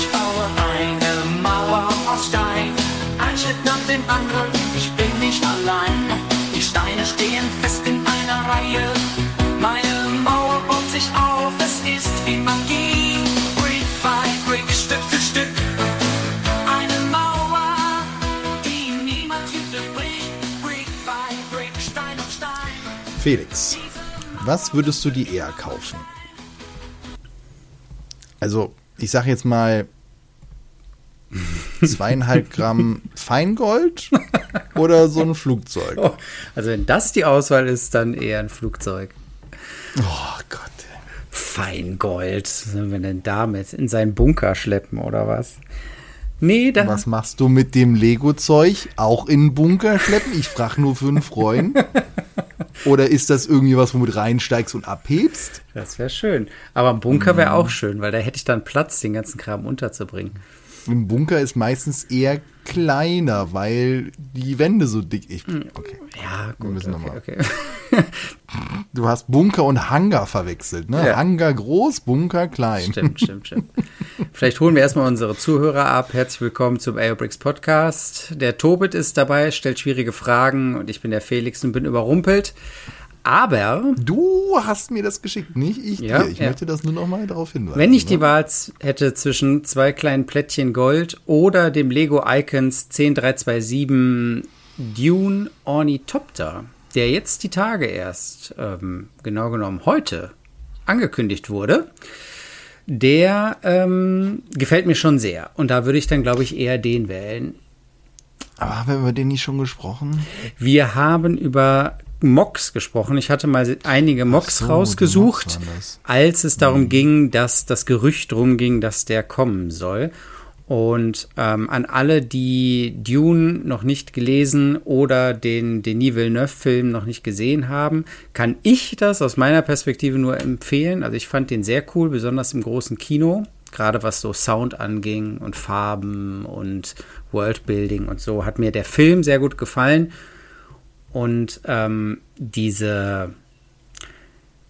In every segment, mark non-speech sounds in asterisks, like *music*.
Ich baue eine Mauer aus Stein, ein Schritt nach dem anderen, ich bin nicht allein. Die Steine stehen fest in einer Reihe, meine Mauer baut sich auf, es ist wie Magie. Brick by Brick, Stück für Stück, eine Mauer, die niemand Hütte bricht. Brick by Brick, Stein auf Stein. Felix, was würdest du dir eher kaufen? Also, ich sag jetzt mal *laughs* zweieinhalb Gramm Feingold oder so ein Flugzeug. Oh, also wenn das die Auswahl ist, dann eher ein Flugzeug. Oh Gott. Feingold. Was sollen wir denn damit? In seinen Bunker schleppen oder was? Nee, da. Was machst du mit dem Lego-Zeug? Auch in den Bunker schleppen? Ich frag nur für einen Freund. *laughs* Oder ist das irgendwie was, womit reinsteigst und abhebst? Das wäre schön. Aber ein Bunker wäre auch schön, weil da hätte ich dann Platz, den ganzen Kram unterzubringen. Ein Bunker ist meistens eher kleiner, weil die Wände so dick. Ich, okay. Ja, gut. müssen okay, nochmal. okay. Du hast Bunker und Hangar verwechselt, ne? Ja. Hangar groß, Bunker klein. Stimmt, stimmt, stimmt. *laughs* Vielleicht holen wir erstmal unsere Zuhörer ab. Herzlich willkommen zum AOBRICS Podcast. Der Tobit ist dabei, stellt schwierige Fragen und ich bin der Felix und bin überrumpelt. Aber Du hast mir das geschickt, nicht ich Ja, dir. Ich ja. möchte das nur noch mal darauf hinweisen. wenn ich die ne? Wahl z- hätte zwischen zwei kleinen Plättchen Gold oder dem Lego Icons 10327 Dune Ornithopter, der jetzt die Tage erst, ähm, genau genommen heute, angekündigt wurde, der ähm, gefällt mir schon sehr. Und da würde ich dann, glaube ich, eher den wählen. Aber haben wir über den nicht schon gesprochen? Wir haben über Mocks gesprochen. Ich hatte mal einige Mocks so, rausgesucht, das. als es darum ging, dass das Gerücht drum ging, dass der kommen soll. Und ähm, an alle, die Dune noch nicht gelesen oder den Denis Villeneuve-Film noch nicht gesehen haben, kann ich das aus meiner Perspektive nur empfehlen. Also ich fand den sehr cool, besonders im großen Kino, gerade was so Sound anging und Farben und Worldbuilding und so, hat mir der Film sehr gut gefallen. Und ähm, diese,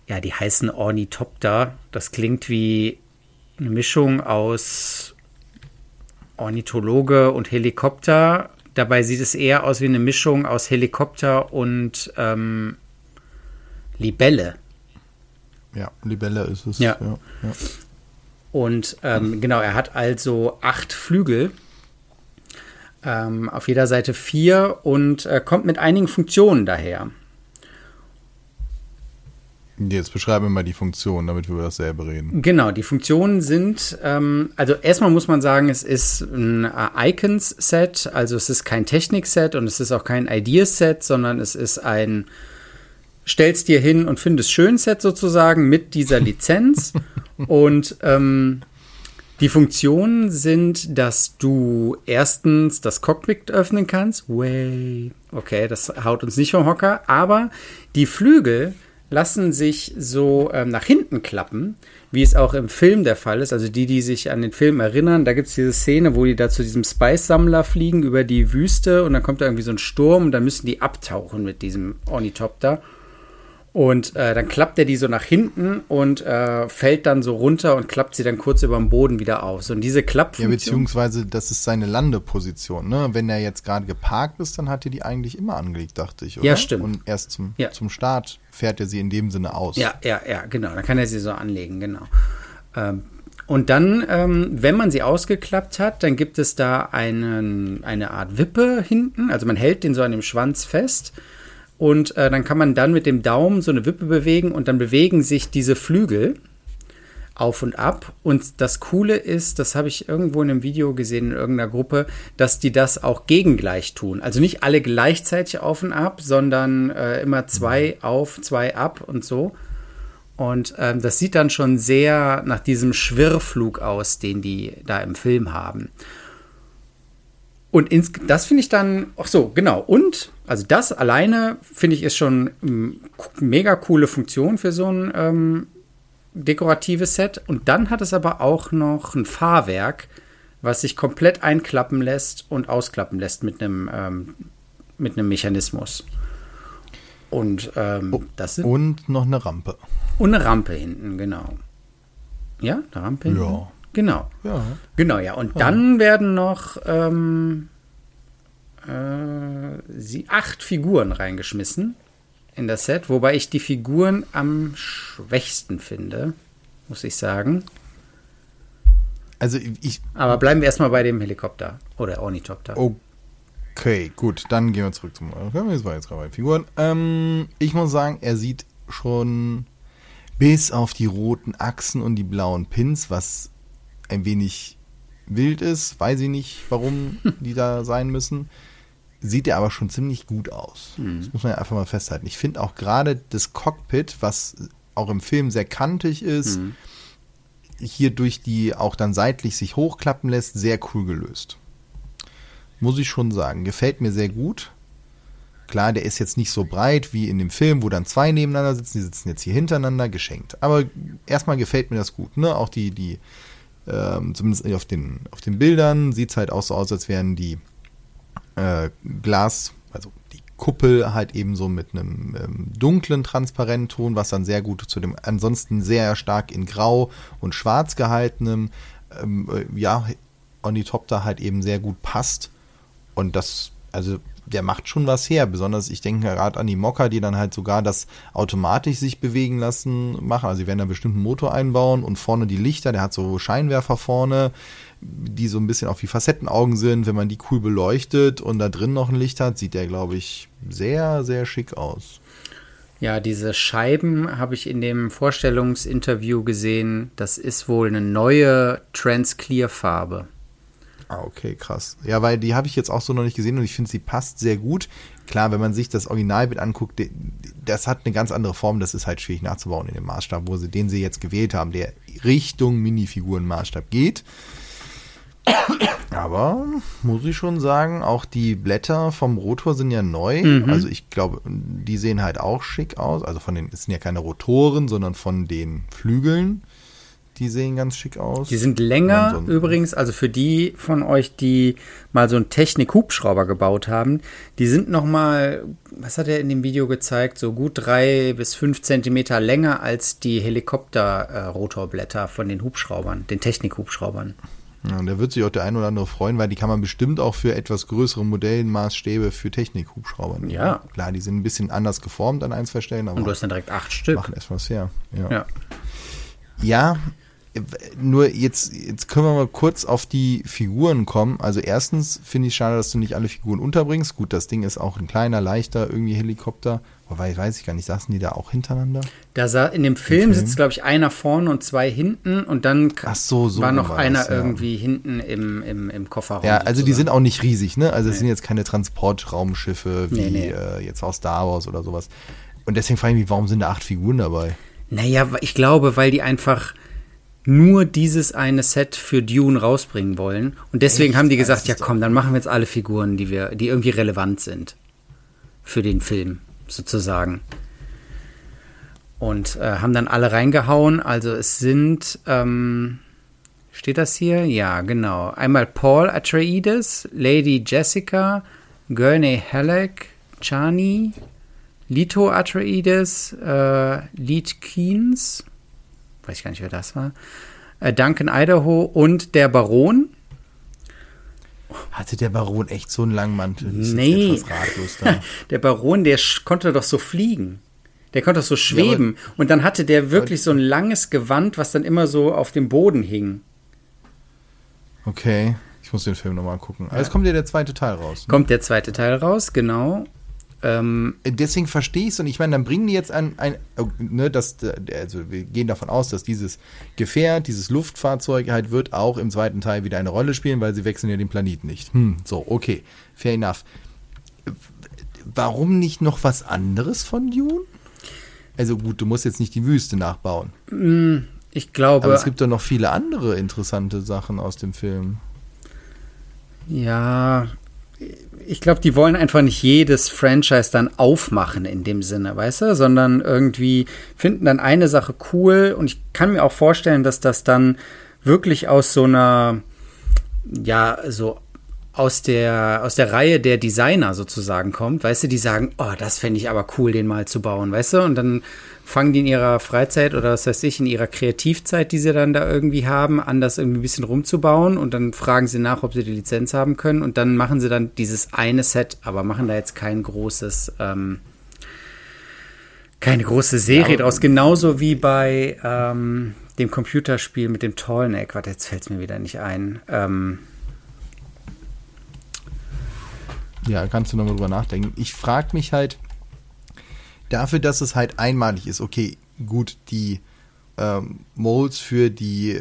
ja, die heißen Ornithopter, das klingt wie eine Mischung aus Ornithologe und Helikopter. Dabei sieht es eher aus wie eine Mischung aus Helikopter und ähm, Libelle. Ja, Libelle ist es. Ja. ja, ja. Und ähm, genau, er hat also acht Flügel. Ähm, auf jeder Seite vier und äh, kommt mit einigen Funktionen daher. Jetzt beschreibe mal die Funktion, damit wir über dasselbe reden. Genau, die Funktionen sind, ähm, also erstmal muss man sagen, es ist ein äh, Icons-Set, also es ist kein Technik-Set und es ist auch kein Ideas-Set, sondern es ist ein stellst dir hin und findest schön Set sozusagen mit dieser *laughs* Lizenz. und ähm, die Funktionen sind, dass du erstens das Cockpit öffnen kannst. Way. Okay, das haut uns nicht vom Hocker. Aber die Flügel lassen sich so ähm, nach hinten klappen, wie es auch im Film der Fall ist. Also die, die sich an den Film erinnern, da gibt es diese Szene, wo die da zu diesem Spice-Sammler fliegen über die Wüste und dann kommt da irgendwie so ein Sturm und dann müssen die abtauchen mit diesem Ornithopter. Und äh, dann klappt er die so nach hinten und äh, fällt dann so runter und klappt sie dann kurz über dem Boden wieder auf. So, und diese Ja, Klappfunktion. beziehungsweise das ist seine Landeposition. Ne? Wenn er jetzt gerade geparkt ist, dann hat er die eigentlich immer angelegt, dachte ich. Oder? Ja, stimmt. Und erst zum, Ja. zum Start fährt er sie in dem Sinne aus. Ja, ja, ja, genau. Dann kann er sie so anlegen, genau. Ähm, und dann, ähm, wenn man sie ausgeklappt hat, dann gibt es da einen, eine Art Wippe hinten. Also man hält den so an dem Schwanz fest. Und äh, dann kann man dann mit dem Daumen so eine Wippe bewegen und dann bewegen sich diese Flügel auf und ab. Und das Coole ist, das habe ich irgendwo in einem Video gesehen in irgendeiner Gruppe, dass die das auch gegengleich tun. Also nicht alle gleichzeitig auf und ab, sondern äh, immer zwei auf, zwei ab und so. Und ähm, das sieht dann schon sehr nach diesem Schwirrflug aus, den die da im Film haben. Und ins, das finde ich dann, ach so, genau. Und, also das alleine finde ich ist schon ähm, mega coole Funktion für so ein ähm, dekoratives Set. Und dann hat es aber auch noch ein Fahrwerk, was sich komplett einklappen lässt und ausklappen lässt mit einem, ähm, mit einem Mechanismus. Und ähm, das sind Und noch eine Rampe. und eine Rampe hinten, genau. Ja, eine Rampe hinten. Ja. Genau. Ja. Genau, ja. Und dann werden noch ähm, äh, sie, acht Figuren reingeschmissen in das Set, wobei ich die Figuren am schwächsten finde, muss ich sagen. Also ich. Aber bleiben wir erstmal bei dem Helikopter oder Ornithopter. Okay, gut, dann gehen wir zurück zum. Das war jetzt gerade bei Figuren. Ähm, ich muss sagen, er sieht schon bis auf die roten Achsen und die blauen Pins, was ein wenig wild ist, weiß ich nicht, warum *laughs* die da sein müssen. Sieht er aber schon ziemlich gut aus. Das muss man ja einfach mal festhalten. Ich finde auch gerade das Cockpit, was auch im Film sehr kantig ist, hier durch die auch dann seitlich sich hochklappen lässt, sehr cool gelöst. Muss ich schon sagen. Gefällt mir sehr gut. Klar, der ist jetzt nicht so breit wie in dem Film, wo dann zwei nebeneinander sitzen. Die sitzen jetzt hier hintereinander, geschenkt. Aber erstmal gefällt mir das gut. Ne? Auch die, die ähm, zumindest auf den, auf den Bildern sieht es halt auch so aus, als wären die äh, Glas, also die Kuppel halt eben so mit einem ähm, dunklen Transparentton, was dann sehr gut zu dem ansonsten sehr stark in Grau und Schwarz gehaltenem, ähm, äh, ja, Ornithopter halt eben sehr gut passt. Und das, also der macht schon was her. Besonders, ich denke gerade an die Mocker, die dann halt sogar das automatisch sich bewegen lassen machen. Also sie werden da bestimmt einen Motor einbauen und vorne die Lichter, der hat so Scheinwerfer vorne, die so ein bisschen auch wie Facettenaugen sind. Wenn man die cool beleuchtet und da drin noch ein Licht hat, sieht der, glaube ich, sehr, sehr schick aus. Ja, diese Scheiben habe ich in dem Vorstellungsinterview gesehen. Das ist wohl eine neue Trans-Clear-Farbe. Ah, okay, krass. Ja, weil die habe ich jetzt auch so noch nicht gesehen und ich finde, sie passt sehr gut. Klar, wenn man sich das Originalbild anguckt, das hat eine ganz andere Form, das ist halt schwierig nachzubauen in dem Maßstab, wo sie, den sie jetzt gewählt haben, der Richtung Minifigurenmaßstab geht. Aber muss ich schon sagen, auch die Blätter vom Rotor sind ja neu. Also ich glaube, die sehen halt auch schick aus. Also von den, es sind ja keine Rotoren, sondern von den Flügeln. Die sehen ganz schick aus. Die sind länger so übrigens, also für die von euch, die mal so einen Technik-Hubschrauber gebaut haben, die sind noch mal, was hat er in dem Video gezeigt, so gut drei bis fünf Zentimeter länger als die Helikopter-Rotorblätter von den Hubschraubern, den Technik-Hubschraubern. Ja, und da wird sich auch der ein oder andere freuen, weil die kann man bestimmt auch für etwas größere Modellenmaßstäbe für Technikhubschrauber nehmen. Ja. Klar, die sind ein bisschen anders geformt an ein, zwei Stellen, aber Und du hast dann direkt acht Stück. machen etwas her. Ja. Ja. ja, nur jetzt, jetzt können wir mal kurz auf die Figuren kommen. Also erstens finde ich schade, dass du nicht alle Figuren unterbringst. Gut, das Ding ist auch ein kleiner, leichter irgendwie Helikopter. Wobei, weiß ich gar nicht, saßen die da auch hintereinander? Da sah, in dem Film sitzt, glaube ich, einer vorne und zwei hinten und dann so, so war noch war einer das, ja. irgendwie hinten im, im, im Kofferraum. Ja, also die sind auch nicht riesig, ne? Also es sind jetzt keine Transportraumschiffe wie Nee, nee. Äh, jetzt aus Star Wars oder sowas. Und deswegen frage ich mich, warum sind da acht Figuren dabei? Naja, ich glaube, weil die einfach nur dieses eine Set für Dune rausbringen wollen. Und deswegen Echt? haben die gesagt, ja komm, dann machen wir jetzt alle Figuren, die wir, die irgendwie relevant sind für den Film, sozusagen. Und äh, haben dann alle reingehauen. Also es sind, ähm, steht das hier? Ja, genau. Einmal Paul Atreides, Lady Jessica, Gurney Halleck, Chani, Lito Atreides, äh, Lead Keynes, weiß ich gar nicht, wer das war, äh, Duncan Idaho und der Baron. Hatte der Baron echt so einen langen Mantel? Nee. etwas ratlos da. *laughs* Der Baron, der konnte doch so fliegen. Der konnte doch so schweben. und dann hatte der wirklich so ein langes Gewand, was dann immer so auf dem Boden hing. Okay, ich muss den Film nochmal gucken. Aber jetzt kommt ja der zweite Teil raus. Ne? Kommt der zweite Teil raus, genau. Ähm, Deswegen verstehe ich es und ich meine, dann bringen die jetzt ein, ein äh, ne, das, also wir gehen davon aus, dass dieses Gefährt, dieses Luftfahrzeug halt wird auch im zweiten Teil wieder eine Rolle spielen, weil sie wechseln ja den Planeten nicht. Hm, so, okay, fair enough. Warum nicht noch was anderes von Dune? Also gut, du musst jetzt nicht die Wüste nachbauen. ich glaube, Aber es gibt doch noch viele andere interessante Sachen aus dem Film. Ja, ich glaube, die wollen einfach nicht jedes Franchise dann aufmachen in dem Sinne, weißt du, sondern irgendwie finden dann eine Sache cool. Und ich kann mir auch vorstellen, dass das dann wirklich aus so einer, ja, so aus der, aus der Reihe der Designer sozusagen kommt, weißt du, die sagen, oh, das fände ich aber cool, den mal zu bauen, weißt du, und dann fangen die in ihrer Freizeit oder was weiß ich, in ihrer Kreativzeit, die sie dann da irgendwie haben, an das irgendwie ein bisschen rumzubauen und dann fragen sie nach, ob sie die Lizenz haben können und dann machen sie dann dieses eine Set, aber machen da jetzt kein großes, ähm, keine große Serie Ja, draus. Genauso wie bei ähm, dem Computerspiel mit dem Tallneck. Warte, jetzt fällt es mir wieder nicht ein. Ähm, Ja, kannst du nochmal drüber nachdenken. Ich frage mich halt, dafür, dass es halt einmalig ist, okay, gut, die ähm, Molds für die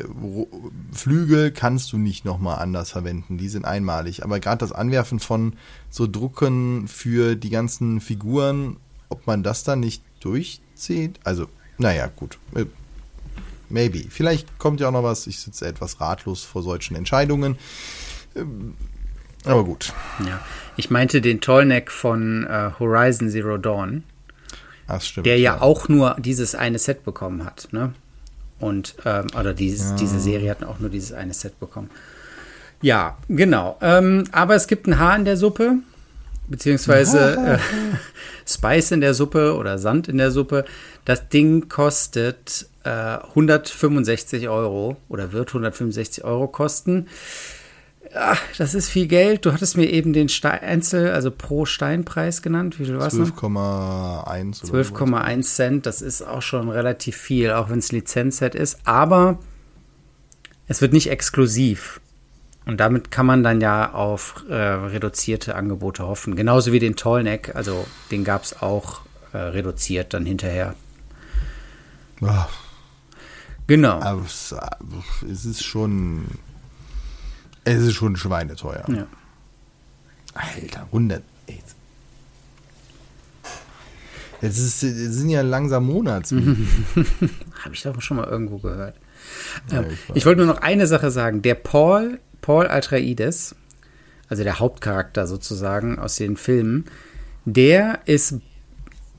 Flügel kannst du nicht nochmal anders verwenden, die sind einmalig. Aber gerade das Anwerfen von so Drucken für die ganzen Figuren, ob man das dann nicht durchzieht, also, naja, gut. Äh, Maybe. Vielleicht kommt ja auch noch was. Ich sitze etwas ratlos vor solchen Entscheidungen. Ähm, Aber gut. ja. Ich meinte den Tallneck von äh, Horizon Zero Dawn, Stimmt. der ja auch nur dieses eine Set bekommen hat, ne? Und, ähm, oder dieses, diese Serie hat auch nur dieses eine Set bekommen. Ja, genau. Ähm, aber es gibt ein Haar in der Suppe, beziehungsweise äh, *laughs* Spice in der Suppe oder Sand in der Suppe. Das Ding kostet äh, 165 Euro oder wird 165 Euro kosten. Ach, das ist viel Geld. Du hattest mir eben den Stein Einzel, also pro Steinpreis genannt. Wie viel war es noch? 12,1 oder so. 12,1 Cent, das ist auch schon relativ viel, auch wenn es Lizenzset ist. Aber es wird nicht exklusiv. Und damit kann man dann ja auf äh, reduzierte Angebote hoffen. Genauso wie den Tollneck, also den gab es auch äh, reduziert dann hinterher. Ah, Genau. aber es, es ist schon. Es ist schon schweineteuer. Ja. Alter, 100. ey. Jetzt ist, es sind ja langsam Monats. *laughs* Habe ich doch schon mal irgendwo gehört. Ja, Ähm, ich ich wollte nur noch eine Sache sagen. Der Paul, Paul Atreides, also der Hauptcharakter sozusagen aus den Filmen, der ist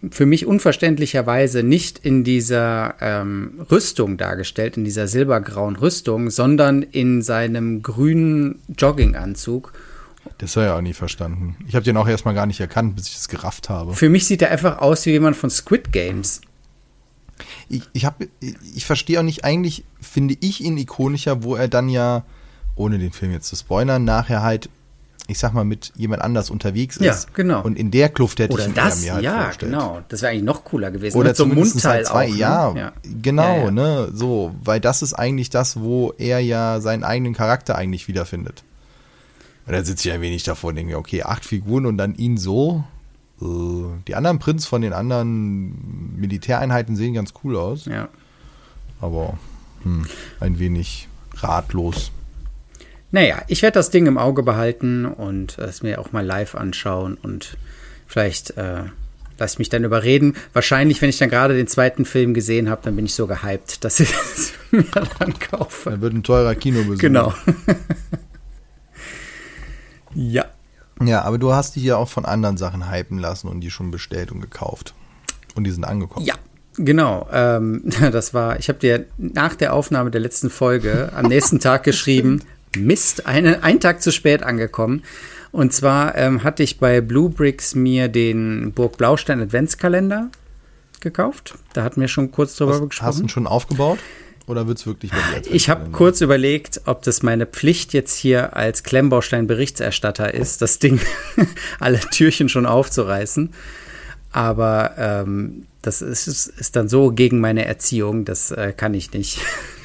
für mich unverständlicherweise nicht in dieser ähm, Rüstung dargestellt, in dieser silbergrauen Rüstung, sondern in seinem grünen Jogginganzug. Das habe ich auch nie verstanden. Ich habe den auch erstmal gar nicht erkannt, bis ich es gerafft habe. Für mich sieht er einfach aus wie jemand von Squid Games. Ich, ich, hab, ich verstehe auch nicht, eigentlich finde ich ihn ikonischer, wo er dann ja, ohne den Film jetzt zu spoilern, nachher halt, ich sag mal, mit jemand anders unterwegs ist. Ja, genau. Und in der Kluft hätte Oder ich das, mir halt ja, vorgestellt. genau. Das wäre eigentlich noch cooler gewesen. Oder Mit so einem zumindest Mundteil halt zwei, auch, ne? ja, ja, genau, Ja, ja. ne, so, weil das ist eigentlich das, wo er ja seinen eigenen Charakter eigentlich wiederfindet. Und dann sitze ich ein wenig davor und denke, mir, okay, acht Figuren und dann ihn so. Äh, Die anderen Prints von den anderen Militäreinheiten sehen ganz cool aus, Ja. aber hm, ein wenig ratlos. Naja, ich werde das Ding im Auge behalten und es mir auch mal live anschauen und vielleicht äh, lasse ich mich dann überreden. Wahrscheinlich, wenn ich dann gerade den zweiten Film gesehen habe, dann bin ich so gehypt, dass ich *laughs* es mir dann kaufe. Da wird ein teurer Kinobesuch. Genau. *laughs* ja. Ja, aber du hast dich ja auch von anderen Sachen hypen lassen und die schon bestellt und gekauft. Und die sind angekommen. Ja, genau. Ähm, *laughs* das war, ich habe dir nach der Aufnahme der letzten Folge am nächsten Tag geschrieben, Mist, eine, ein Tag zu spät angekommen. Und zwar ähm, hatte ich bei Blue Bricks mir den Burg Blaustein Adventskalender gekauft. Da hatten wir schon kurz drüber Hast, hast du gesprochen. ihn schon aufgebaut? Oder wird es wirklich Ich habe kurz überlegt, ob das meine Pflicht jetzt hier als Klemmbaustein-Berichterstatter ist, das Ding *laughs* alle Türchen schon aufzureißen. Aber ähm, das ist, ist dann so gegen meine Erziehung, das äh, kann ich nicht.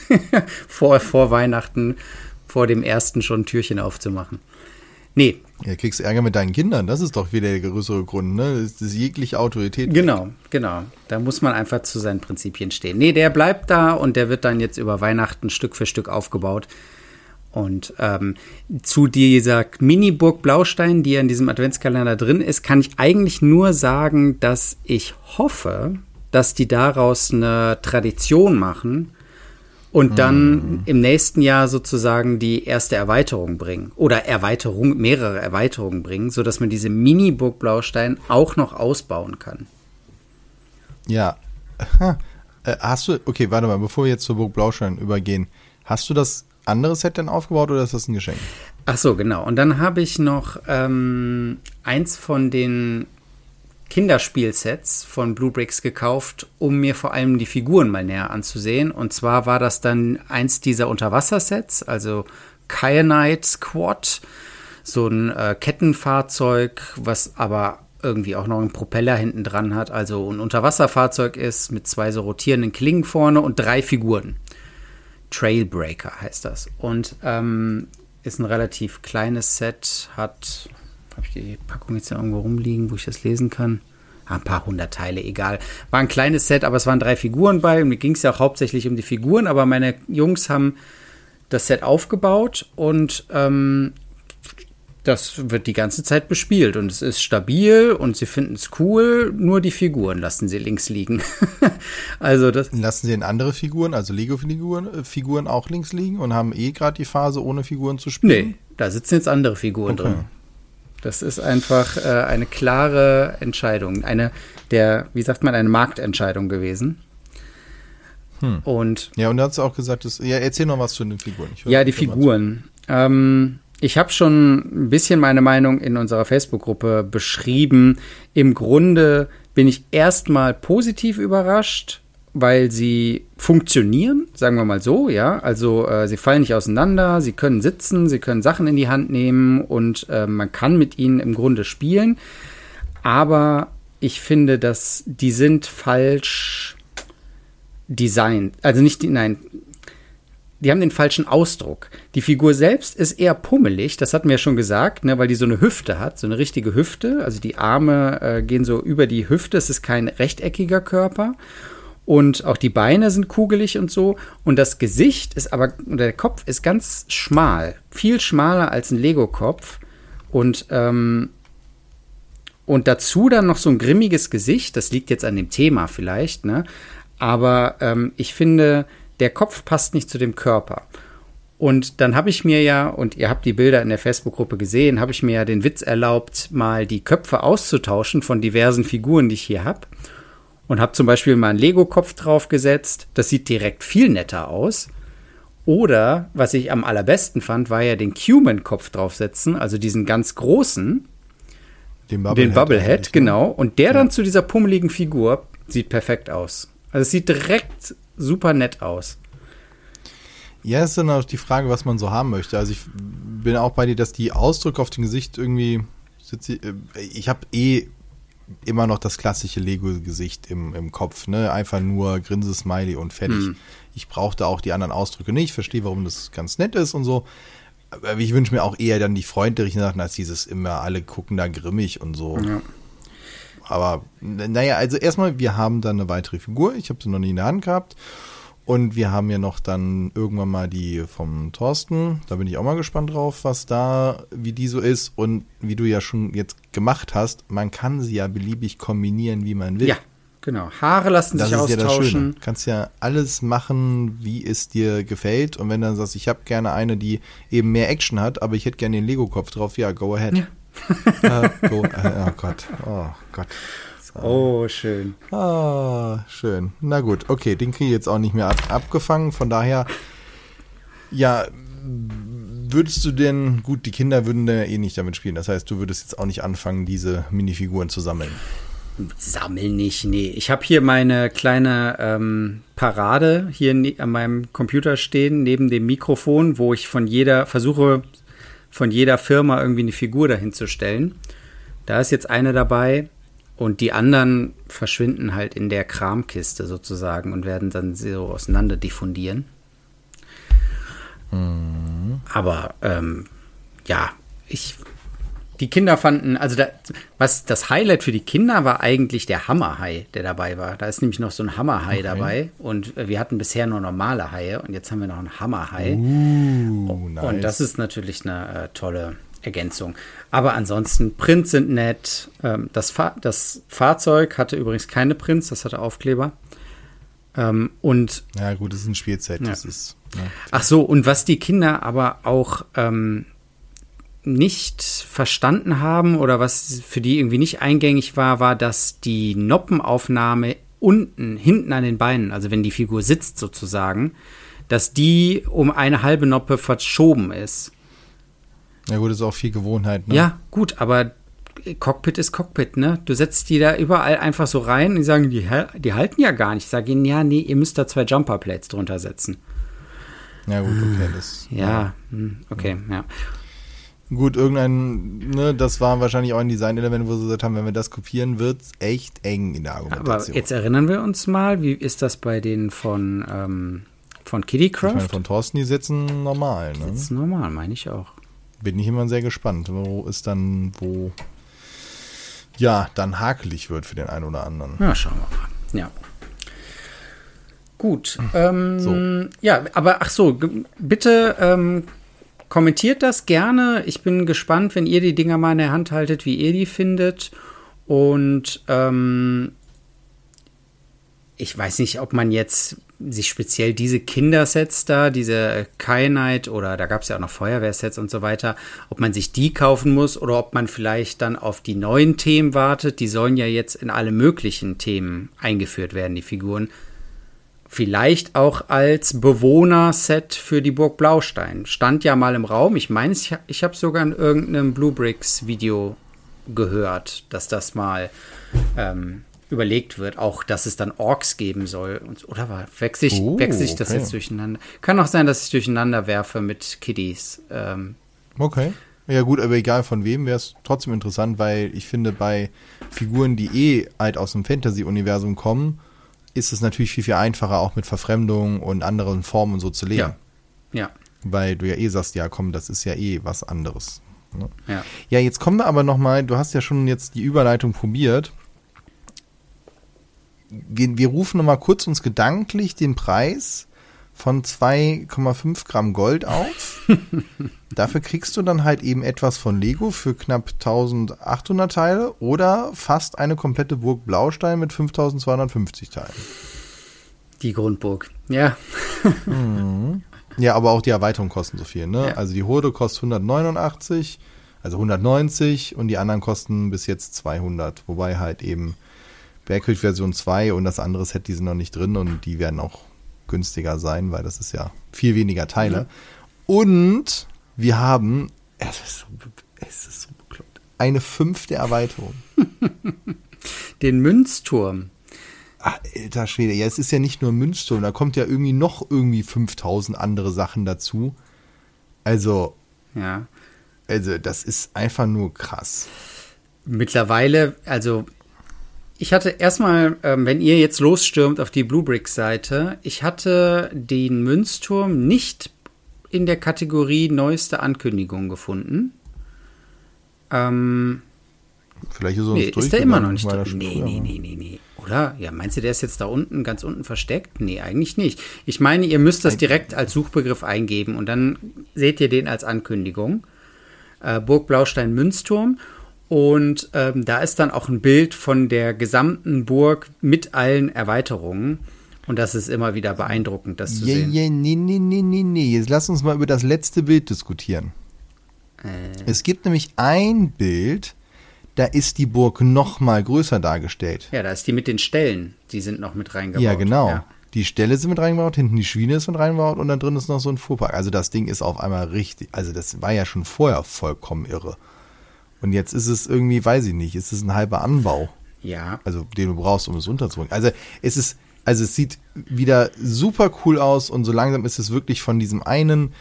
*laughs* vor, vor Weihnachten, vor dem ersten schon ein Türchen aufzumachen. Nee, Ja, kriegst Ärger mit deinen Kindern, das ist doch wieder der größere Grund, ne? Das ist jegliche Autorität. Genau, genau. Da muss man einfach zu seinen Prinzipien stehen. Nee, der bleibt da und der wird dann jetzt über Weihnachten Stück für Stück aufgebaut. Und ähm, zu dieser Mini-Burg Blaustein, die ja in diesem Adventskalender drin ist, kann ich eigentlich nur sagen, dass ich hoffe, dass die daraus eine Tradition machen und dann im nächsten Jahr sozusagen die erste Erweiterung bringen oder Erweiterung, mehrere Erweiterungen bringen, sodass man diese Mini-Burg Blaustein auch noch ausbauen kann. Ja. *laughs* Äh, Hast du, okay, warte mal, bevor wir jetzt zur Burg Blaustein übergehen, hast du das andere Set denn aufgebaut oder ist das ein Geschenk? Ach so, genau. Und dann habe ich noch ähm, eins von den Kinderspielsets von Blue Bricks gekauft, um mir vor allem die Figuren mal näher anzusehen. Und zwar war das dann eins dieser Unterwassersets, also Kyanite Squad, so ein äh, Kettenfahrzeug, was aber irgendwie auch noch einen Propeller hinten dran hat, also ein Unterwasserfahrzeug ist mit zwei so rotierenden Klingen vorne und drei Figuren. Trailbreaker heißt das. Und ähm, ist ein relativ kleines Set, hat, habe ich die Packung jetzt irgendwo rumliegen, wo ich das lesen kann? Ah, ein paar hundert Teile, egal. War ein kleines Set, aber es waren drei Figuren bei und mir ging es ja auch hauptsächlich um die Figuren, aber meine Jungs haben das Set aufgebaut und ähm, das wird die ganze Zeit bespielt und es ist stabil und sie finden es cool, nur die Figuren lassen sie links liegen. *laughs* also das lassen sie in andere Figuren, also Lego-Figuren äh, Figuren auch links liegen und haben eh gerade die Phase ohne Figuren zu spielen? Nee, da sitzen jetzt andere Figuren okay. drin. Das ist einfach äh, eine klare Entscheidung, eine der, wie sagt man, eine Marktentscheidung gewesen. Hm. Und ja, und da hast du auch gesagt, dass, ja, erzähl noch was zu den Figuren. ja, die Figuren. Ähm, ich habe schon ein bisschen meine Meinung in unserer Facebook-Gruppe beschrieben. Im Grunde bin ich erstmal positiv überrascht, weil sie funktionieren, sagen wir mal so, ja. Also äh, sie fallen nicht auseinander, sie können sitzen, sie können Sachen in die Hand nehmen und äh, man kann mit ihnen im Grunde spielen. Aber ich finde, dass die sind falsch designt. Also nicht, nein, die haben den falschen Ausdruck. Die Figur selbst ist eher pummelig, das hatten wir ja schon gesagt, ne, weil die so eine Hüfte hat, so eine richtige Hüfte. Also die Arme äh, gehen so über die Hüfte, es ist kein rechteckiger Körper. Und auch die Beine sind kugelig und so. Und das Gesicht ist aber, der Kopf ist ganz schmal, viel schmaler als ein Lego-Kopf. Und, ähm, und dazu dann noch so ein grimmiges Gesicht, das liegt jetzt an dem Thema vielleicht, ne? Aber ähm, ich finde, der Kopf passt nicht zu dem Körper. Und dann habe ich mir ja, und ihr habt die Bilder in der Facebook-Gruppe gesehen, habe ich mir ja den Witz erlaubt, mal die Köpfe auszutauschen von diversen Figuren, die ich hier habe. Und habe zum Beispiel mal einen Lego-Kopf draufgesetzt. Das sieht direkt viel netter aus. Oder, was ich am allerbesten fand, war ja den Cuman-Kopf draufsetzen, also diesen ganz großen. Den Bubblehead. Den Bubblehead, ne? genau. Und der ja. dann zu dieser pummeligen Figur sieht perfekt aus. Also es sieht direkt super nett aus. Ja, ist dann auch die Frage, was man so haben möchte. Also ich bin auch bei dir, dass die Ausdrücke auf dem Gesicht irgendwie. Äh, ich habe eh immer noch das klassische Lego-Gesicht im, im Kopf, ne? Einfach nur Grinse, Smiley und fertig. Hm. Ich brauchte auch die anderen Ausdrücke nicht, verstehe, warum das ganz nett ist und so. Aber ich wünsche mir auch eher dann die freundlichen Sachen, als dieses immer alle gucken da grimmig und so. Ja. Aber naja, also erstmal, wir haben dann eine weitere Figur. Ich habe sie noch nie in der Hand gehabt. Und wir haben ja noch dann irgendwann mal die vom Thorsten. Da bin ich auch mal gespannt drauf, was da, wie die so ist. Und wie du ja schon jetzt gemacht hast, man kann sie ja beliebig kombinieren, wie man will. Ja, genau. Haare lassen das sich ist austauschen. Ja das Schöne. Du kannst ja alles machen, wie es dir gefällt. Und wenn du dann sagst, ich habe gerne eine, die eben mehr Action hat, aber ich hätte gerne den Lego-Kopf drauf, ja, go ahead. Ja äh, oh, *laughs* äh, oh Gott, oh Gott. Oh, schön. Ah, schön. Na gut, okay, den kriege ich jetzt auch nicht mehr ab abgefangen. Von daher, ja, würdest du denn, gut, die Kinder würden da eh nicht damit spielen. Das heißt, du würdest jetzt auch nicht anfangen, diese Minifiguren zu sammeln. Sammeln nicht, nee. Ich habe hier meine kleine ähm, Parade hier an meinem Computer stehen, neben dem Mikrofon, wo ich von jeder versuche, von jeder Firma irgendwie eine Figur dahin zu stellen. Da ist jetzt eine dabei und die anderen verschwinden halt in der Kramkiste sozusagen und werden dann so auseinander diffundieren. Mhm. Aber ähm, ja, ich die Kinder fanden, also da, was das Highlight für die Kinder war eigentlich der Hammerhai, der dabei war. Da ist nämlich noch so ein Hammerhai okay. dabei und wir hatten bisher nur normale Haie und jetzt haben wir noch einen Hammerhai. Uh, nice. Und das ist natürlich eine äh, tolle Ergänzung. Aber ansonsten, Prints sind nett. Ähm, das, Fa das Fahrzeug hatte übrigens keine Prints, das hatte Aufkleber. Ähm, und ja gut, das ist ein Spielzeit. Ja. Das ist, ja, Ach so, und was die Kinder aber auch ähm, nicht verstanden haben oder was für die irgendwie nicht eingängig war, war, dass die Noppenaufnahme unten, hinten an den Beinen, also wenn die Figur sitzt sozusagen, dass die um eine halbe Noppe verschoben ist. Ja gut, das ist auch viel Gewohnheit. Ne? Ja, gut, aber Cockpit ist Cockpit, ne? Du setzt die da überall einfach so rein und die sagen, die, die halten ja gar nicht. Ich sage ihnen, ja, nee, ihr müsst da zwei Jumper-Plates drunter setzen. Ja gut, okay, das. Ja, hm, okay, ja. Gut, irgendein, ne, das war wahrscheinlich auch ein Design-Element, wo sie gesagt haben, wenn wir das kopieren, wird es echt eng in der Argumentation. Aber jetzt erinnern wir uns mal, wie ist das bei denen von, ähm, von Kittycraft? Ich meine, von Thorsten, die sitzen normal, ne? Die sitzen normal, meine ich auch. Bin ich immer sehr gespannt, wo ist dann, wo ja, dann hakelig wird für den einen oder anderen. Ja, schauen wir mal. Ja. Gut. Ähm, so. Ja, aber ach so, bitte ähm, kommentiert das gerne. Ich bin gespannt, wenn ihr die Dinger mal in der Hand haltet, wie ihr die findet. Und ähm, ich weiß nicht, ob man jetzt sich speziell diese Kindersets da, diese Kyanite oder da gab es ja auch noch Feuerwehrsets und so weiter, ob man sich die kaufen muss oder ob man vielleicht dann auf die neuen Themen wartet. Die sollen ja jetzt in alle möglichen Themen eingeführt werden, die Figuren. Vielleicht auch als Bewohner-Set für die Burg Blaustein. Stand ja mal im Raum. Ich meine, ich, ich habe sogar in irgendeinem Blue Bricks Video gehört, dass das mal ähm, überlegt wird, auch dass es dann Orks geben soll. Oder war, wechsle ich, oh, wechsle ich das okay. jetzt durcheinander? Kann auch sein, dass ich durcheinander werfe mit Kiddies. Ähm. Okay. Ja gut, aber egal von wem, wäre es trotzdem interessant, weil ich finde, bei Figuren, die eh halt aus dem Fantasy-Universum kommen, ist es natürlich viel, viel einfacher, auch mit Verfremdung und anderen Formen und so zu leben. Ja. ja. Weil du ja eh sagst, ja komm, das ist ja eh was anderes. Ne? Ja. ja, jetzt kommen wir aber noch mal, du hast ja schon jetzt die Überleitung probiert wir, wir rufen nochmal kurz uns gedanklich den Preis von 2,5 Gramm Gold auf. *laughs* Dafür kriegst du dann halt eben etwas von Lego für knapp 1800 Teile oder fast eine komplette Burg Blaustein mit 5250 Teilen. Die Grundburg, ja. mhm. Ja, aber auch die Erweiterung kosten so viel, ne? Ja. Also die Horde kostet 189, also 190 und die anderen kosten bis jetzt 200, wobei halt eben Bergkirch Version 2 und das andere Set, die sind noch nicht drin und die werden auch günstiger sein, weil das ist ja viel weniger Teile. Mhm. Und wir haben, es ist so, es ist so bekloppt, eine fünfte Erweiterung. *laughs* Den Münzturm. Ach, alter Schwede, ja, es ist ja nicht nur Münzturm, da kommt ja irgendwie noch irgendwie 5000 andere Sachen dazu. Also, ja. Also, das ist einfach nur krass. Mittlerweile, also ich hatte erstmal, ähm, wenn ihr jetzt losstürmt auf die Bluebricks-Seite, ich hatte den Münzturm nicht in der Kategorie neueste Ankündigung gefunden. Ähm, Vielleicht ist er nee, ist der immer noch nicht drin. Nee, nee, nee, nee, nee. Oder? Ja, meinst du, der ist jetzt da unten, ganz unten versteckt? Nee, eigentlich nicht. Ich meine, ihr müsst das direkt als Suchbegriff eingeben und dann seht ihr den als Ankündigung. Äh, Burg Blaustein Münzturm. Und ähm, da ist dann auch ein Bild von der gesamten Burg mit allen Erweiterungen. Und das ist immer wieder beeindruckend, das zu yeah, sehen. Yeah, nee, nee, nee, nee, nee. Jetzt lass uns mal über das letzte Bild diskutieren. Äh. Es gibt nämlich ein Bild, da ist die Burg noch mal größer dargestellt. Ja, da ist die mit den Stellen. Die sind noch mit reingebaut. Ja, genau. Ja. Die Stelle sind mit reingebaut, hinten die Schiene ist mit reingebaut und dann drin ist noch so ein Fuhrpark. Also das Ding ist auf einmal richtig, also das war ja schon vorher vollkommen irre. Und jetzt ist es irgendwie, weiß ich nicht, ist es ein halber Anbau. Ja. Also, den du brauchst, um es unterzubringen. Also, es ist, also es sieht wieder super cool aus und so langsam ist es wirklich von diesem einen,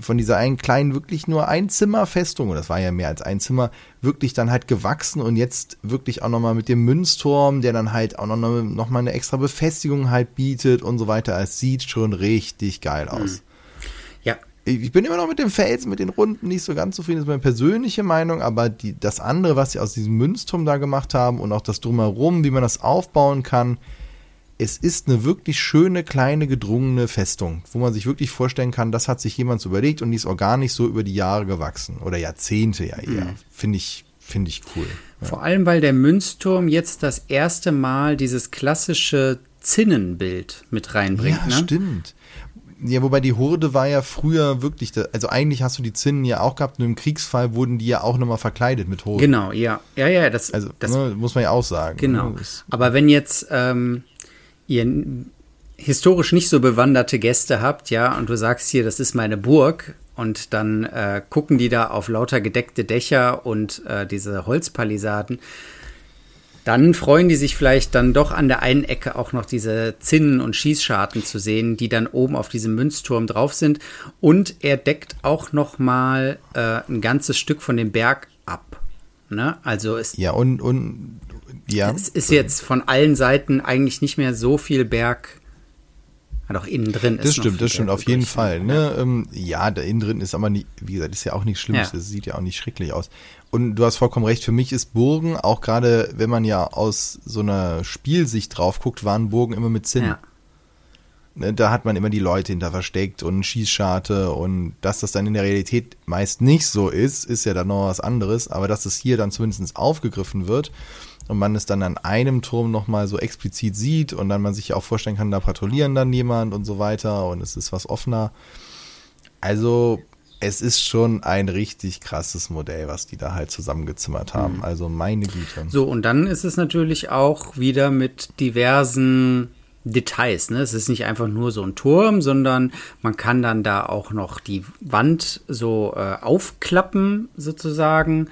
von dieser einen kleinen, wirklich nur Einzimmerfestung, und das war ja mehr als ein Zimmer, wirklich dann halt gewachsen und jetzt wirklich auch nochmal mit dem Münzturm, der dann halt auch noch, noch mal eine extra Befestigung halt bietet und so weiter. Es sieht schon richtig geil aus. Mhm ich bin immer noch mit dem Felsen, mit den Runden nicht so ganz zufrieden, das ist meine persönliche Meinung, aber die, das andere, was sie aus diesem Münzturm da gemacht haben und auch das Drumherum, wie man das aufbauen kann, es ist eine wirklich schöne, kleine, gedrungene Festung, wo man sich wirklich vorstellen kann, das hat sich jemand so überlegt und die ist organisch so über die Jahre gewachsen oder Jahrzehnte ja eher. Mhm. Finde ich, finde ich cool. Ja. Vor allem, weil der Münzturm jetzt das erste Mal dieses klassische Zinnenbild mit reinbringt. Ja, ne? stimmt. Ja, wobei die Horde war ja früher wirklich, also eigentlich hast du die Zinnen ja auch gehabt und im Kriegsfall wurden die ja auch nochmal verkleidet mit Horde. Genau, ja. Ja, ja, das, also, das ne, muss man ja auch sagen. Genau. Ne? Aber wenn jetzt ähm, ihr historisch nicht so bewanderte Gäste habt, ja, und du sagst hier, das ist meine Burg, und dann äh, gucken die da auf lauter gedeckte Dächer und äh, diese Holzpalisaden, dann freuen die sich vielleicht dann doch an der einen Ecke auch noch diese Zinnen und Schießscharten zu sehen, die dann oben auf diesem Münzturm drauf sind. Und er deckt auch noch mal äh, ein ganzes Stück von dem Berg ab. Ne? Also es, Ja, und, und ja. es ist jetzt von allen Seiten eigentlich nicht mehr so viel Berg. Ja, doch innen drin ist Das noch stimmt, viel das stimmt, auf jeden. Fall. Ne? Ähm, ja, da innen drin ist aber nicht, wie gesagt, ist ja auch nichts Schlimmes, Ja. das sieht ja auch nicht schrecklich aus. Und du hast vollkommen recht, für mich ist Burgen, auch gerade wenn man ja aus so einer Spielsicht drauf guckt, waren Burgen immer mit Zinn. Ja. Ne, Da hat man immer die Leute hinter versteckt und Schießscharte und dass das dann in der Realität meist nicht so ist, ist ja dann noch was anderes, aber dass es hier dann zumindest aufgegriffen wird und man es dann an einem Turm nochmal so explizit sieht und dann man sich ja auch vorstellen kann, da patrouillieren dann jemand und so weiter und es ist was offener. Also es ist schon ein richtig krasses Modell, was die da halt zusammengezimmert haben. Also meine Güte. So, und dann ist es natürlich auch wieder mit diversen Details. Ne? Es ist nicht einfach nur so ein Turm, sondern man kann dann da auch noch die Wand so äh, aufklappen, sozusagen.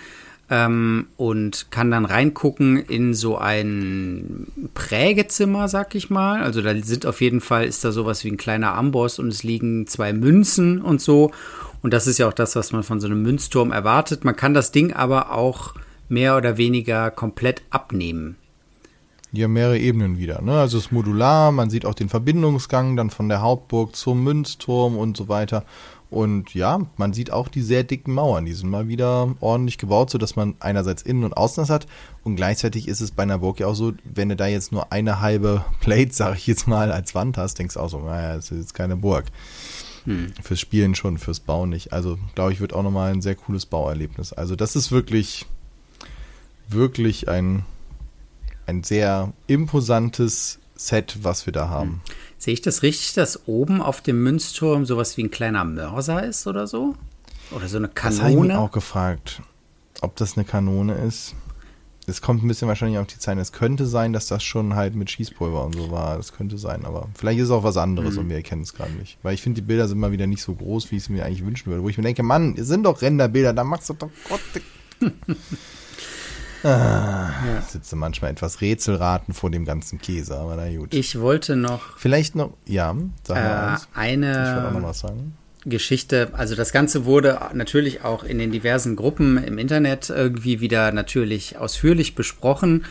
Ähm, und kann dann reingucken in so ein Prägezimmer, sag ich mal. Also da sind auf jeden Fall, ist da sowas wie ein kleiner Amboss und es liegen zwei Münzen und so. Und das ist ja auch das, was man von so einem Münzturm erwartet. Man kann das Ding aber auch mehr oder weniger komplett abnehmen. Haben mehrere Ebenen wieder. Ne? Also es ist modular, man sieht auch den Verbindungsgang dann von der Hauptburg zum Münzturm und so weiter. Und ja, man sieht auch die sehr dicken Mauern. Die sind mal wieder ordentlich gebaut, sodass man einerseits innen und außen das hat. Und gleichzeitig ist es bei einer Burg ja auch so, wenn du da jetzt nur eine halbe *laughs* Plate, sag ich jetzt mal, als Wand hast, denkst du auch so, naja, das ist jetzt keine Burg. Fürs Spielen schon, fürs Bauen nicht. Also, glaube ich, wird auch nochmal ein sehr cooles Bauerlebnis. Also, das ist wirklich, wirklich ein, ein sehr imposantes Set, was wir da haben. Sehe ich das richtig, dass oben auf dem Münzturm sowas wie ein kleiner Mörser ist oder so? Oder so eine Das habe ich mich Kanone? auch gefragt, ob das eine Kanone ist. Es kommt ein bisschen wahrscheinlich auf die Zeit. Es könnte sein, dass das schon halt mit Schießpulver und so war. Das könnte sein, aber vielleicht ist es auch was anderes Mhm. und wir erkennen es gerade nicht. Weil ich finde, die Bilder sind mal wieder nicht so groß, wie ich es mir eigentlich wünschen würde. Wo ich mir denke, Mann, es sind doch Renderbilder, da machst du doch Gott. *laughs* ah, Sitze manchmal etwas Rätselraten vor dem ganzen Käse, aber na gut. Ich wollte noch Vielleicht noch, ja, sag mal äh, eins. Ich wollte auch noch eine was sagen. Geschichte, also das Ganze wurde natürlich auch in den diversen Gruppen im Internet irgendwie wieder natürlich ausführlich besprochen.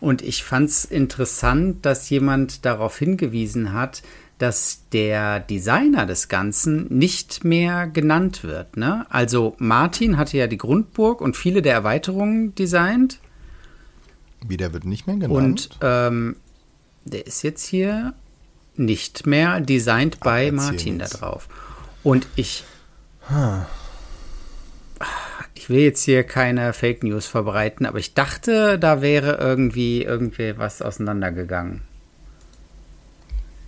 Und ich fand es interessant, dass jemand darauf hingewiesen hat, dass der Designer des Ganzen nicht mehr genannt wird. Ne? Also Martin hatte ja die Grundburg und viele der Erweiterungen designt. Wie der wird nicht mehr genannt. Und ähm, der ist jetzt hier nicht mehr designt bei erzähl Martin da drauf. Und ich. *sighs* Ich will jetzt hier keine Fake News verbreiten, aber ich dachte, da wäre irgendwie irgendwie was auseinandergegangen.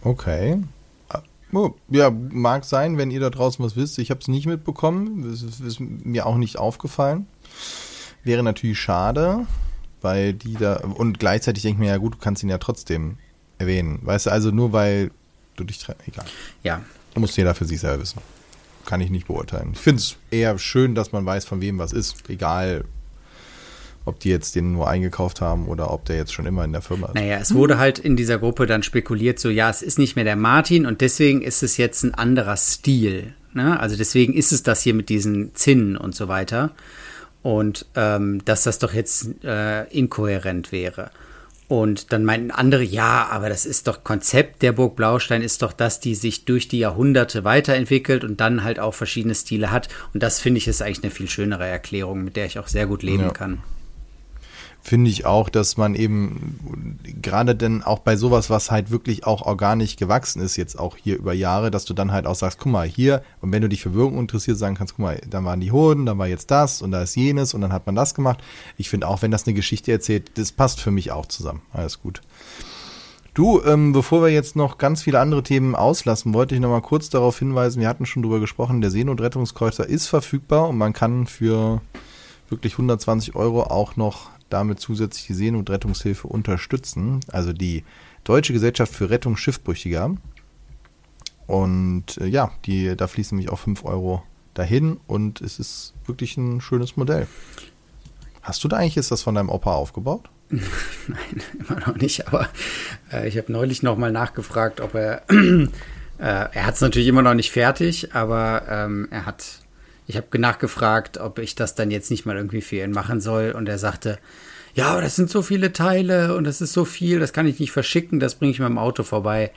Okay. Ah, oh, Ja, mag sein, wenn ihr da draußen was wisst. Ich habe es nicht mitbekommen. Es ist, ist mir auch nicht aufgefallen. Wäre natürlich schade, weil die da. Und gleichzeitig denke ich mir, ja gut, du kannst ihn ja trotzdem erwähnen. Weißt du, also nur weil du dich. Egal. Ja, Da muss jeder für sich selber wissen. Kann ich nicht beurteilen. Ich finde es eher schön, dass man weiß, von wem was ist. Egal, ob die jetzt den nur eingekauft haben oder ob der jetzt schon immer in der Firma ist. naja, es wurde halt in dieser Gruppe dann spekuliert, so ja, es ist nicht mehr der Martin und deswegen ist es jetzt ein anderer Stil. Ne? Also deswegen ist es das hier mit diesen Zinnen und so weiter. Und ähm, dass das doch jetzt äh, inkohärent wäre. Und dann meinten andere, ja, aber das ist doch Konzept der Burg Blaustein, ist doch, dass die sich durch die Jahrhunderte weiterentwickelt und dann halt auch verschiedene Stile hat. Und das finde ich ist eigentlich eine viel schönere Erklärung, mit der ich auch sehr gut leben Ja. kann. Finde ich auch, dass man eben gerade denn auch bei sowas, was halt wirklich auch organisch gewachsen ist, jetzt auch hier über Jahre, dass du dann halt auch sagst, guck mal, hier, und wenn du dich für Wirkung interessierst, sagen kannst, guck mal, da waren die Hoden, da war jetzt das und da ist jenes und dann hat man das gemacht. Ich finde auch, wenn das eine Geschichte erzählt, das passt für mich auch zusammen. Alles gut. Du, ähm, bevor wir jetzt noch ganz viele andere Themen auslassen, wollte ich noch mal kurz darauf hinweisen, wir hatten schon drüber gesprochen, der Seenotrettungskreuzer ist verfügbar und man kann für wirklich 120 Euro auch noch damit zusätzlich die Seenotrettungshilfe unterstützen. Also die Deutsche Gesellschaft für Rettung Schiffbrüchiger. Und äh, ja, die, da fließen nämlich auch 5 Euro dahin und es ist wirklich ein schönes Modell. Hast du da eigentlich, ist das von deinem Opa aufgebaut? *laughs* Nein, immer noch nicht, aber äh, ich habe neulich nochmal nachgefragt, ob er, *clears throat* äh, er hat es natürlich immer noch nicht fertig, aber ähm, er hat, ich habe nachgefragt, ob ich das dann jetzt nicht mal irgendwie für ihn machen soll und er sagte, ja, aber das sind so viele Teile und das ist so viel, das kann ich nicht verschicken, das bringe ich mit dem Auto vorbei.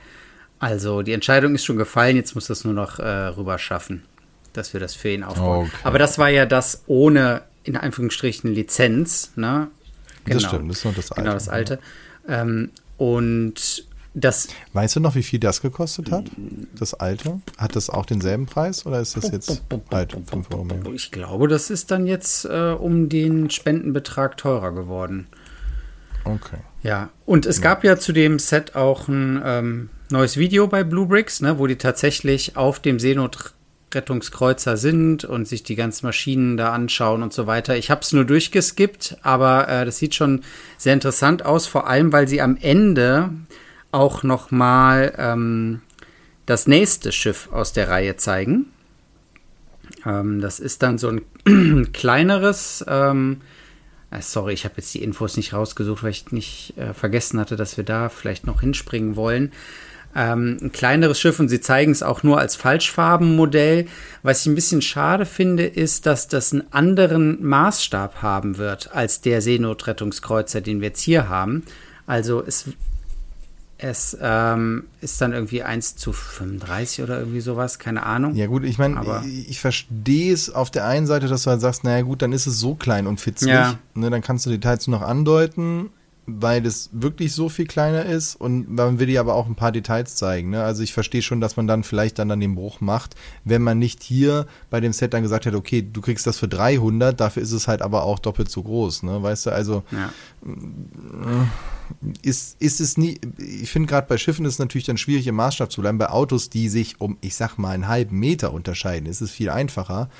Also die Entscheidung ist schon gefallen, jetzt muss das nur noch äh, rüber schaffen, dass wir das für ihn aufbauen. Okay. Aber das war ja das ohne, in Anführungsstrichen, Lizenz, ne? Genau. Das stimmt, das ist noch das Alte. Genau, das Alte. Ähm, und das. Weißt du noch, wie viel das gekostet hat? Das alte? Hat das auch denselben Preis oder ist das jetzt halt 5 Euro mehr? Ich glaube, das ist dann jetzt äh, um den Spendenbetrag teurer geworden. Okay. Ja, und es gab ja zu dem Set auch ein ähm, neues Video bei Blue Bricks, ne, wo die tatsächlich auf dem Seenotrettungskreuzer sind und sich die ganzen Maschinen da anschauen und so weiter. Ich habe es nur durchgeskippt, aber äh, das sieht schon sehr interessant aus, vor allem weil sie am Ende auch noch mal ähm, das nächste Schiff aus der Reihe zeigen. Ähm, das ist dann so ein *clears throat* kleineres ähm, äh, sorry, ich habe jetzt die Infos nicht rausgesucht, weil ich nicht äh, vergessen hatte, dass wir da vielleicht noch hinspringen wollen ähm, ein kleineres Schiff und sie zeigen es auch nur als Falschfarbenmodell. Was ich ein bisschen schade finde, ist, dass das einen anderen Maßstab haben wird als der Seenotrettungskreuzer, den wir jetzt hier haben. Also es, es ähm, ist dann irgendwie 1 zu 35 oder irgendwie sowas, keine Ahnung. Ja gut, ich meine, ich, ich verstehe es auf der einen Seite, dass du halt sagst, naja gut, dann ist es so klein und fitzig. Ja. Ne, dann kannst du Details noch andeuten weil es wirklich so viel kleiner ist und man will dir aber auch ein paar Details zeigen. Ne? Also ich verstehe schon, dass man dann vielleicht dann, dann den Bruch macht, wenn man nicht hier bei dem Set dann gesagt hat, okay, du kriegst das für 300, dafür ist es halt aber auch doppelt so groß. Ne? Weißt du, also ja. ist, ist es nie, ich finde gerade bei Schiffen ist es natürlich dann schwierig im Maßstab zu bleiben. Bei Autos, die sich um, ich sag mal, einen halben Meter unterscheiden, ist es viel einfacher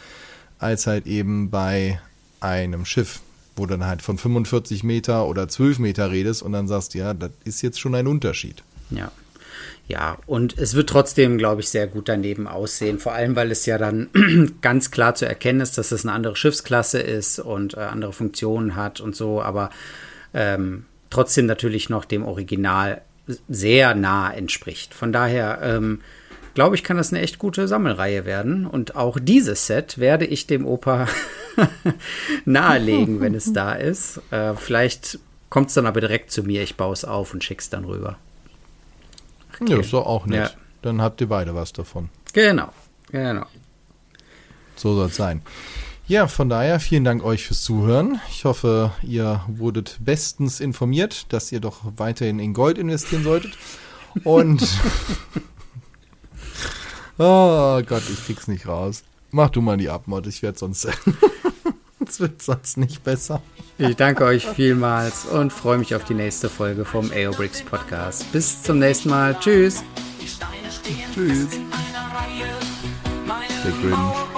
als halt eben bei einem Schiff wo dann halt von 45 Meter oder 12 Meter redest und dann sagst, ja, das ist jetzt schon ein Unterschied. Ja. Ja, und es wird trotzdem, glaube ich, sehr gut daneben aussehen. Vor allem, weil es ja dann *clears throat* ganz klar zu erkennen ist, dass es eine andere Schiffsklasse ist und äh, andere Funktionen hat und so, aber ähm, trotzdem natürlich noch dem Original sehr nah entspricht. Von daher ähm, glaube ich, kann das eine echt gute Sammelreihe werden. Und auch dieses Set werde ich dem Opa *laughs* nahelegen, wenn es da ist. Äh, vielleicht kommt es dann aber direkt zu mir. Ich baue es auf und schicke es dann rüber. Okay. Ja, doch auch nett. Ja. Dann habt ihr beide was davon. Genau, genau. So soll es sein. Ja, von daher vielen Dank euch fürs Zuhören. Ich hoffe, ihr wurdet bestens informiert, dass ihr doch weiterhin in Gold investieren solltet. Und *laughs* *laughs* Oh Gott, ich krieg's nicht raus. Mach du mal die Abmod, ich werde sonst. *laughs* Es wird sonst nicht besser. Ich danke euch vielmals und freue mich auf die nächste Folge vom AOBricks Podcast. Bis zum nächsten Mal. Tschüss. Tschüss. Der Grinch.